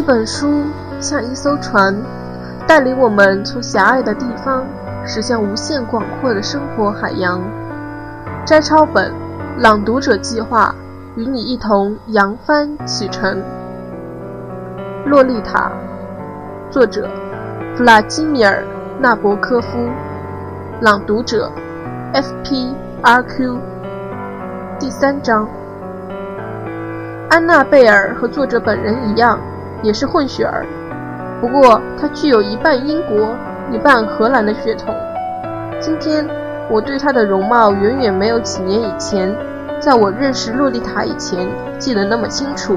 一本书像一艘船，带领我们从狭隘的地方驶向无限广阔的生活海洋。摘抄本，朗读者计划与你一同扬帆启程。《洛丽塔》，作者弗拉基米尔·纳博科夫，朗读者 F.P.R.Q。第三章。安娜贝尔和作者本人一样，也是混血儿，不过他具有一半英国、一半荷兰的血统。今天，我对她的容貌远远没有几年以前，在我认识洛丽塔以前记得那么清楚。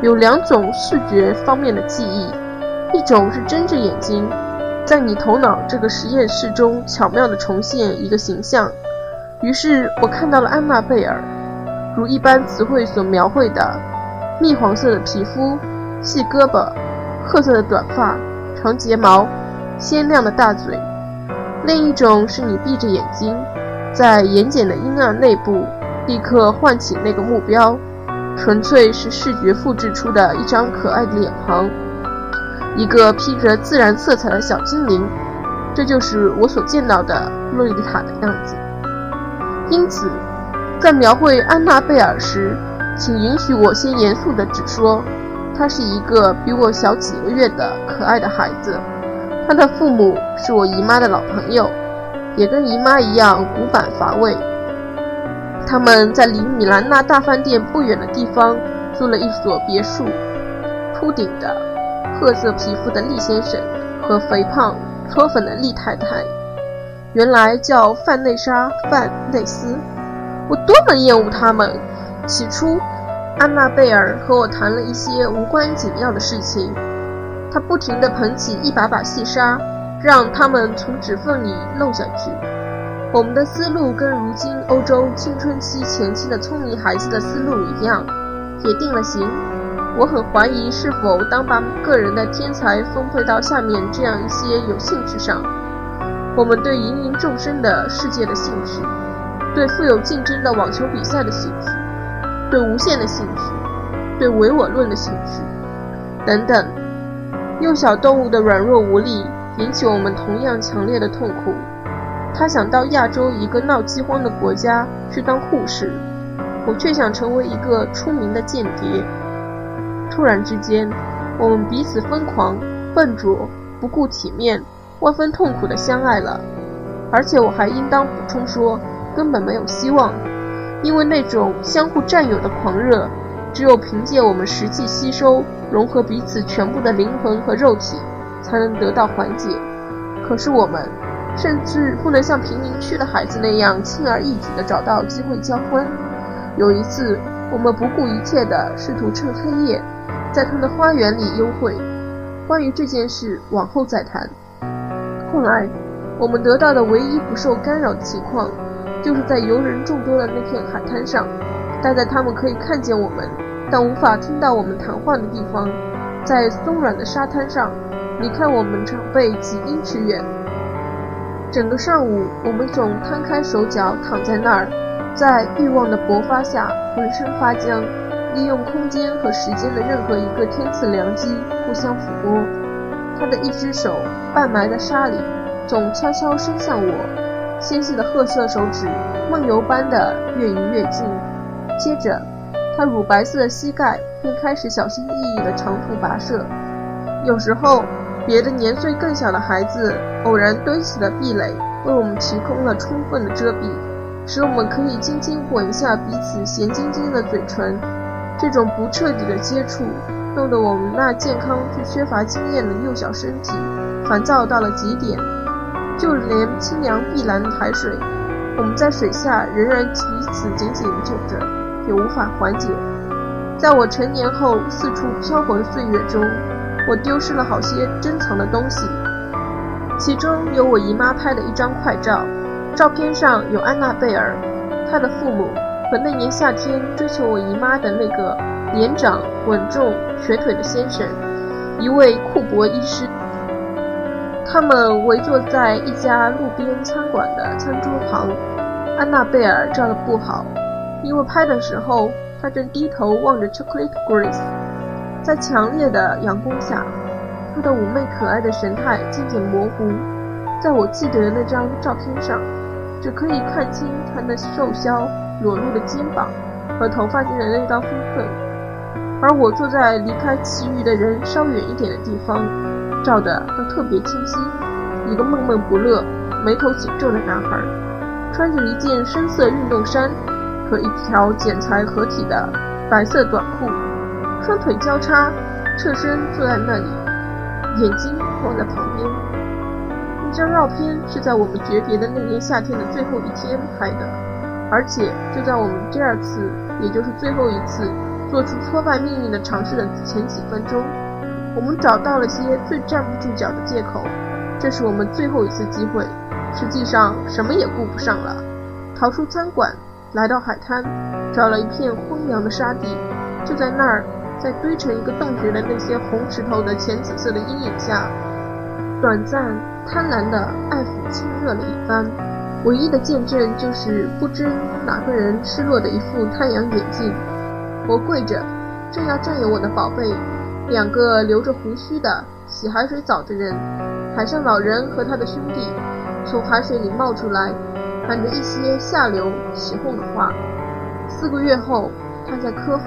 有两种视觉方面的记忆，一种是睁着眼睛，在你头脑这个实验室中巧妙地重现一个形象。于是我看到了安娜贝尔。如一般词汇所描绘的，蜜黄色的皮肤、细胳膊、褐色的短发、长睫毛、鲜亮的大嘴；另一种是你闭着眼睛，在眼睑的阴暗内部立刻唤起那个目标，纯粹是视觉复制出的一张可爱的脸庞，一个披着自然色彩的小精灵。这就是我所见到的洛丽塔的样子。因此。在描绘安娜贝尔时，请允许我先严肃地只说，她是一个比我小几个月的可爱的孩子。她的父母是我姨妈的老朋友，也跟姨妈一样古板乏味。他们在离米兰娜大饭店不远的地方租了一所别墅。秃顶的、褐色皮肤的厉先生和肥胖搓粉的厉太太，原来叫范内莎·范内斯。我多么厌恶他们！起初，安娜贝尔和我谈了一些无关紧要的事情。她不停地捧起一把把细沙，让它们从指缝里漏下去。我们的思路跟如今欧洲青春期前期的聪明孩子的思路一样，也定了型。我很怀疑是否当把个人的天才分配到下面这样一些有兴趣上，我们对芸芸众生的世界的兴趣。对富有竞争的网球比赛的兴趣，对无限的兴趣，对唯我论的兴趣，等等。幼小动物的软弱无力引起我们同样强烈的痛苦。他想到亚洲一个闹饥荒的国家去当护士，我却想成为一个出名的间谍。突然之间，我们彼此疯狂、笨拙、不顾体面、万分痛苦地相爱了。而且我还应当补充说。根本没有希望，因为那种相互占有的狂热，只有凭借我们实际吸收、融合彼此全部的灵魂和肉体，才能得到缓解。可是我们，甚至不能像贫民区的孩子那样轻而易举地找到机会交欢。有一次，我们不顾一切地试图趁黑夜，在他的花园里幽会。关于这件事，往后再谈。后来，我们得到的唯一不受干扰的情况。就是在游人众多的那片海滩上，待在他们可以看见我们，但无法听到我们谈话的地方，在松软的沙滩上，离开我们长辈几英尺远。整个上午，我们总摊开手脚躺在那儿，在欲望的勃发下浑身发僵，利用空间和时间的任何一个天赐良机互相抚摸。他的一只手半埋在沙里，总悄悄伸向我。纤细的褐色手指，梦游般的越移越近。接着，他乳白色的膝盖便开始小心翼翼的长途跋涉。有时候，别的年岁更小的孩子偶然堆起的壁垒，为我们提供了充分的遮蔽，使我们可以轻轻吻一下彼此咸津津的嘴唇。这种不彻底的接触，弄得我们那健康却缺乏经验的幼小身体烦躁到了极点。就连清凉碧蓝的海水，我们在水下仍然彼此紧紧揪着，也无法缓解。在我成年后四处漂泊的岁月中，我丢失了好些珍藏的东西，其中有我姨妈拍的一张快照，照片上有安娜贝尔、她的父母和那年夏天追求我姨妈的那个年长、稳重、瘸腿的先生，一位库珀医师。他们围坐在一家路边餐馆的餐桌旁。安娜贝尔照得不好，因为拍的时候她正低头望着 Chocolate Grace。在强烈的阳光下，她的妩媚可爱的神态渐渐模糊。在我记得的那张照片上，只可以看清她那瘦削裸露的肩膀和头发间的那道分寸。而我坐在离开其余的人稍远一点的地方，照的都特别清晰。一个闷闷不乐、眉头紧皱的男孩，穿着一件深色运动衫和一条剪裁合体的白色短裤，双腿交叉，侧身坐在那里，眼睛望在旁边。那张照片是在我们诀别的那年夏天的最后一天拍的，而且就在我们第二次，也就是最后一次做出挫败命运的尝试的前几分钟，我们找到了些最站不住脚的借口。这是我们最后一次机会，实际上什么也顾不上了。逃出餐馆，来到海滩，找了一片荒凉的沙地，就在那儿，在堆成一个洞穴的那些红石头的浅紫色的阴影下，短暂贪婪地爱抚亲热了一番。唯一的见证就是不知哪个人失落的一副太阳眼镜。我跪着，正要占有我的宝贝，两个留着胡须的洗海水澡的人。海上老人和他的兄弟从海水里冒出来，喊着一些下流起哄的话。四个月后，他在科服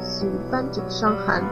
死于斑疹伤寒。